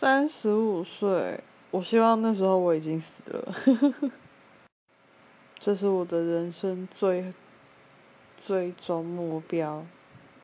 三十五岁，我希望那时候我已经死了。这是我的人生最最终目标。